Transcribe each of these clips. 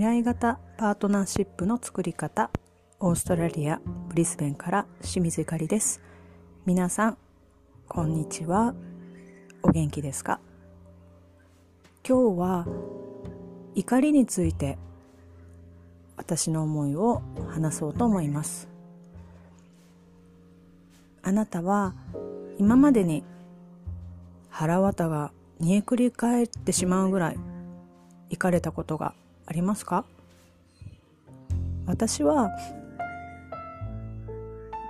出会い型パートナーシップの作り方オーストラリアブリスベンから清水ゆかりです。皆さんこんにちは。お元気ですか？今日は怒りについて私の思いを話そうと思います。あなたは今までに腹渡が煮えくり返ってしまうぐらい行かれたことがありますか？私は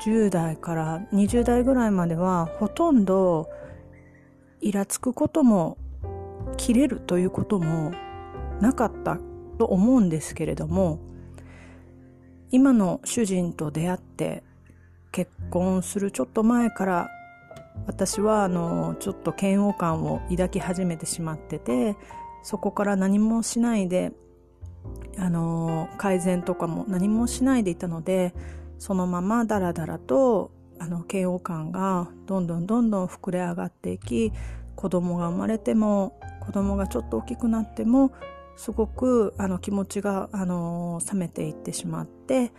10代から20代ぐらいまではほとんどイラつくことも切れるということもなかったと思うんですけれども今の主人と出会って結婚するちょっと前から私はあのちょっと嫌悪感を抱き始めてしまっててそこから何もしないであの改善とかも何もしないでいたのでそのままダラダラとあの嫌悪感がどんどんどんどん膨れ上がっていき子供が生まれても子供がちょっと大きくなってもすごくあの気持ちがあの冷めていってしまって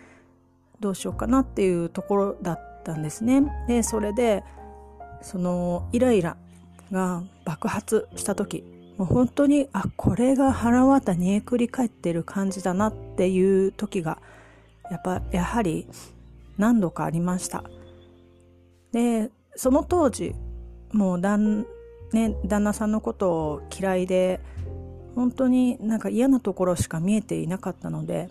どうしようかなっていうところだったんですね。でそれでそのイライラが爆発した時もう本当にあこれが腹渡煮えくり返ってる感じだなっていう時がやっぱやはり何度かありました。でその当時もう旦,、ね、旦那さんのことを嫌いで本当になんか嫌なところしか見えていなかったので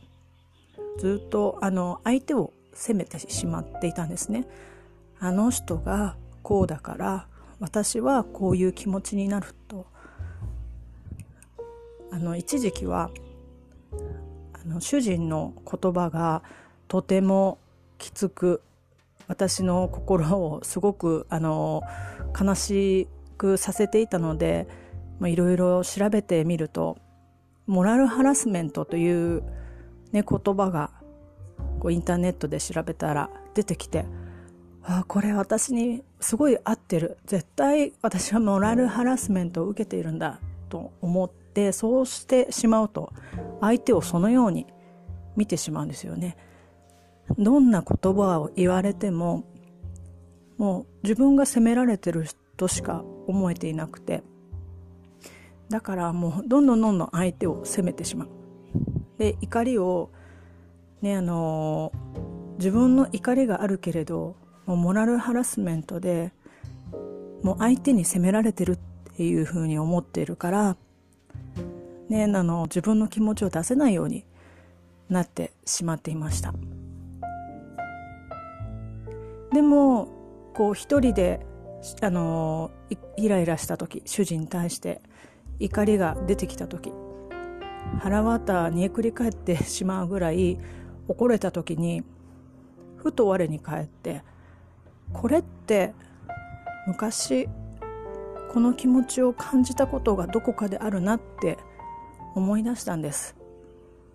ずっとあの相手を責めてしまっていたんですね。あの人がこうだから私はこういう気持ちになるとあの一時期はあの主人の言葉がとてもきつく私の心をすごくあの悲しくさせていたのでいろいろ調べてみるとモラルハラスメントという、ね、言葉がこうインターネットで調べたら出てきてあこれ私にすごい合ってる。絶対私はモラルハラスメントを受けているんだと思ってそうしてしまうと相手をそのように見てしまうんですよね。どんな言葉を言われてももう自分が責められてるとしか思えていなくてだからもうどんどんどんどん相手を責めてしまう。で怒りをねあの自分の怒りがあるけれどもうモラルハラスメントでもう相手に責められてるっていうふうに思っているからねあの自分の気持ちを出せないようになってしまっていました。でもこう一人であのイライラした時主人に対して怒りが出てきた時腹渡煮えくり返ってしまうぐらい怒れた時にふと我に返ってこれって昔この気持ちを感じたことがどこかであるなって思い出したんです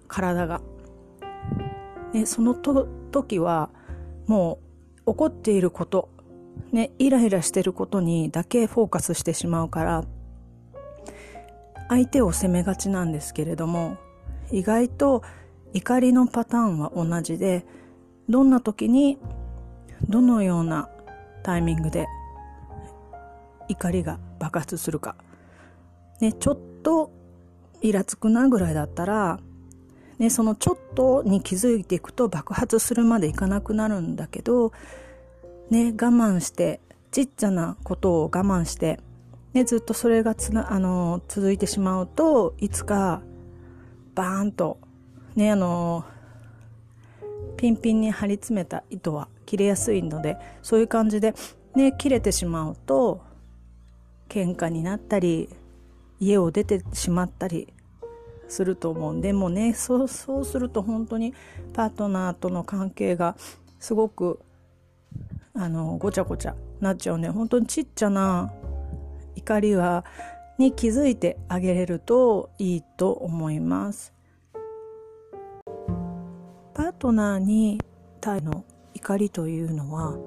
体が。ね、そのと時はもう怒っていること、ね、イライラしてることにだけフォーカスしてしまうから相手を責めがちなんですけれども意外と怒りのパターンは同じでどんな時にどのようなタイミングで怒りが爆発するか。ね、ちょっとイラつくなぐらいだったら、ね、そのちょっとに気づいていくと爆発するまでいかなくなるんだけど、ね、我慢して、ちっちゃなことを我慢して、ね、ずっとそれがつな、あの、続いてしまうと、いつか、バーンと、ね、あの、ピンピンに張り詰めた糸は切れやすいのでそういう感じでね切れてしまうと喧嘩になったり家を出てしまったりすると思うんでもねそうそうすると本当にパートナーとの関係がすごくあのごちゃごちゃなっちゃうね本当にちっちゃな怒りはに気づいてあげれるといいと思います。パートナーに対の怒りというのは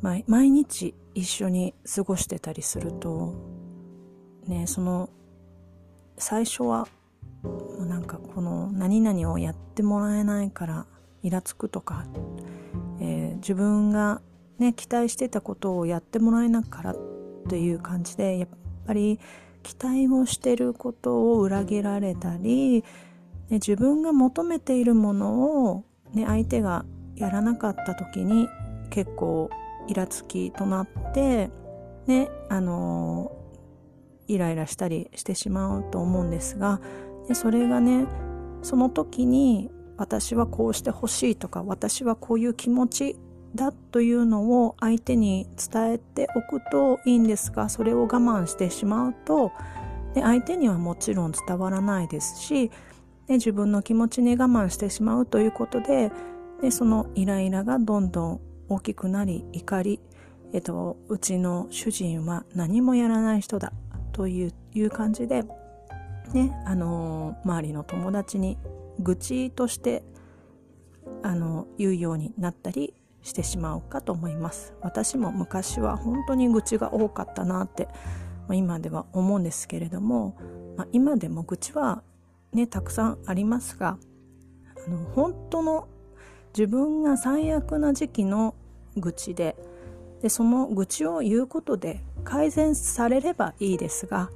毎日一緒に過ごしてたりするとねその最初はもうなんかこの何々をやってもらえないからイラつくとか、えー、自分がね期待してたことをやってもらえなからという感じでやっぱり期待をしてることを裏切られたり、ね、自分が求めているものを、ね、相手がやらなかった時に結構イラつきとなってねあのイライラしたりしてしまうと思うんですがでそれがねその時に私はこうしてほしいとか私はこういう気持ちだというのを相手に伝えておくといいんですがそれを我慢してしまうとで相手にはもちろん伝わらないですしで自分の気持ちに我慢してしまうということででそのイライラがどんどん大きくなり怒り、えっと、うちの主人は何もやらない人だ。という感じで、ね、あの周りの友達に愚痴としてあの言うようになったりしてしまうかと思います。私も昔は本当に愚痴が多かったなって、まあ、今では思うんですけれども、まあ、今でも愚痴はねたくさんありますがあの本当の自分が最悪な時期の愚痴ででその愚痴を言うことで改善されればいいですが、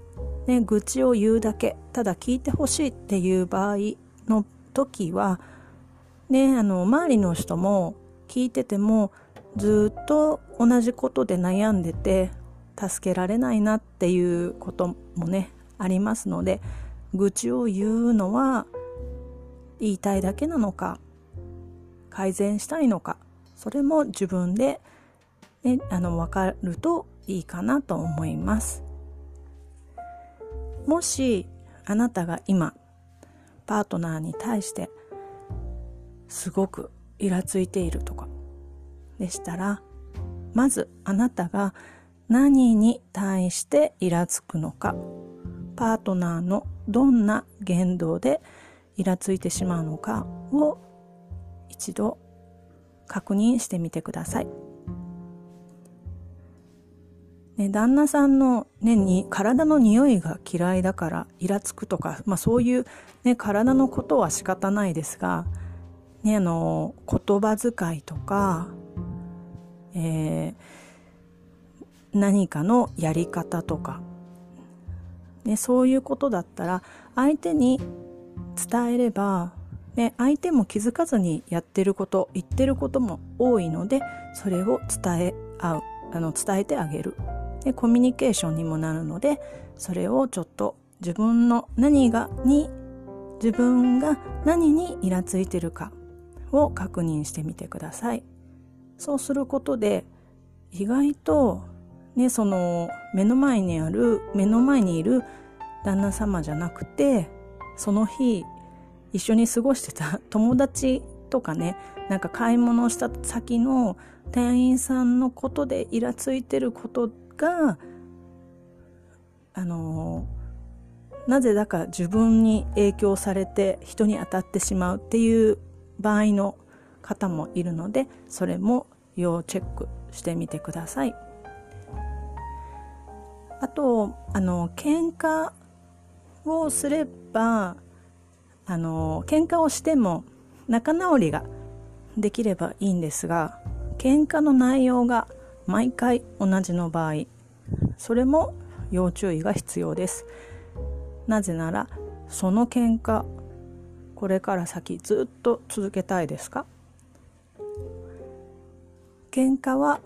ね、愚痴を言うだけただ聞いてほしいっていう場合の時は、ね、あの周りの人も聞いててもずっと同じことで悩んでて助けられないなっていうこともねありますので愚痴を言うのは言いたいだけなのか改善したいのかそれも自分で、ね、あの分かるといいかなと思いますもしあなたが今パートナーに対してすごくイラついているとかでしたらまずあなたが何に対してイラつくのかパートナーのどんな言動でイラついてしまうのかを一度確認してみてください。ね、旦那さんの、ね、に体の匂いが嫌いだからイラつくとか、まあ、そういう、ね、体のことは仕方ないですが、ね、あの言葉遣いとか、えー、何かのやり方とか、ね、そういうことだったら相手に伝えればね、相手も気づかずにやってること言ってることも多いのでそれを伝え合うあの伝えてあげる。でコミュニケーションにもなるのでそれをちょっと自分の何がに自分が何にイラついてるかを確認してみてください。そうすることで意外とねその目の前にある目の前にいる旦那様じゃなくてその日一緒に過ごしてた友達とかねなんか買い物した先の店員さんのことでイラついてることがあのなぜだか自分に影響されて人に当たってしまうっていう場合の方もいるのでそれも要チェックしてみてください。あとあの喧嘩をすればあの喧嘩をしても仲直りができればいいんですが喧嘩の内容が毎回同じの場合それも要注意が必要です。なぜならその喧嘩これから先ずっと続けたいですか？喧嘩は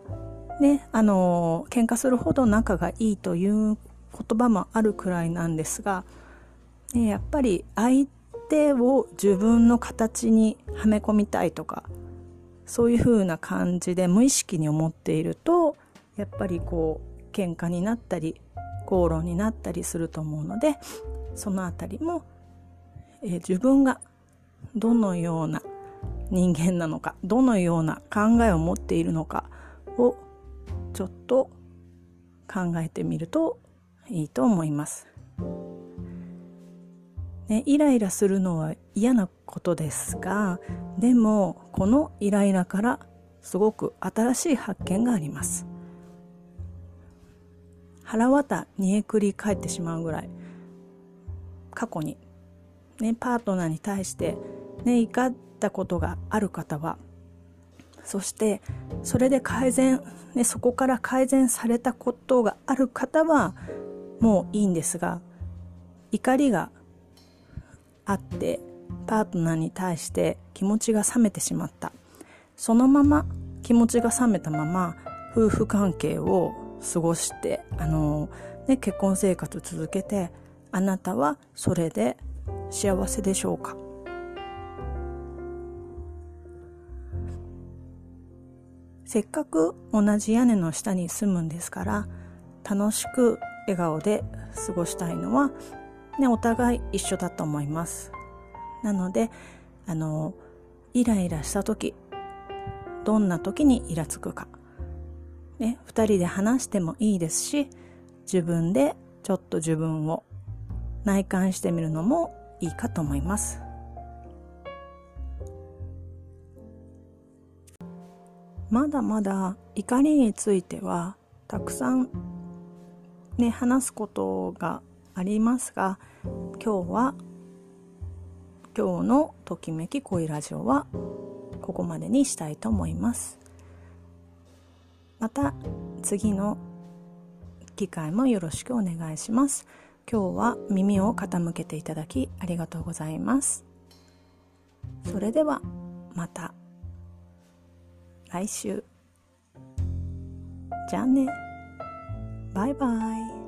ねあの喧嘩するほど仲がいいという言葉もあるくらいなんですが、ね、やっぱり相手を自分の形にはめ込みたいとかそういう風な感じで無意識に思っているとやっぱりこう喧嘩になったり口論になったりすると思うのでそのあたりも、えー、自分がどのような人間なのかどのような考えを持っているのかをちょっと考えてみるといいと思います。ね、イライラするのは嫌なことですがでもこのイライラからすごく新しい発見があります腹渡煮えくり返ってしまうぐらい過去にね、パートナーに対して、ね、怒ったことがある方はそしてそれで改善、ね、そこから改善されたことがある方はもういいんですが怒りがあってパートナーに対して気持ちが冷めてしまった。そのまま気持ちが冷めたまま夫婦関係を過ごしてあの、ね、結婚生活続けてあなたはそれで幸せでしょうか？せっかく同じ屋根の下に住むんですから楽しく笑顔で過ごしたいのは、ね、お互い一緒だと思います。なのであのイライラした時どんな時にイラつくか、ね、2人で話してもいいですし自分でちょっと自分を内観してみるのもいいかと思います。まだまだ怒りについてはたくさんね話すことがありますが今日は今日のときめき恋ラジオはここまでにしたいと思います。また次の機会もよろしくお願いします。今日は耳を傾けていただきありがとうございます。それではまた。来週。じゃあね。バイバイ。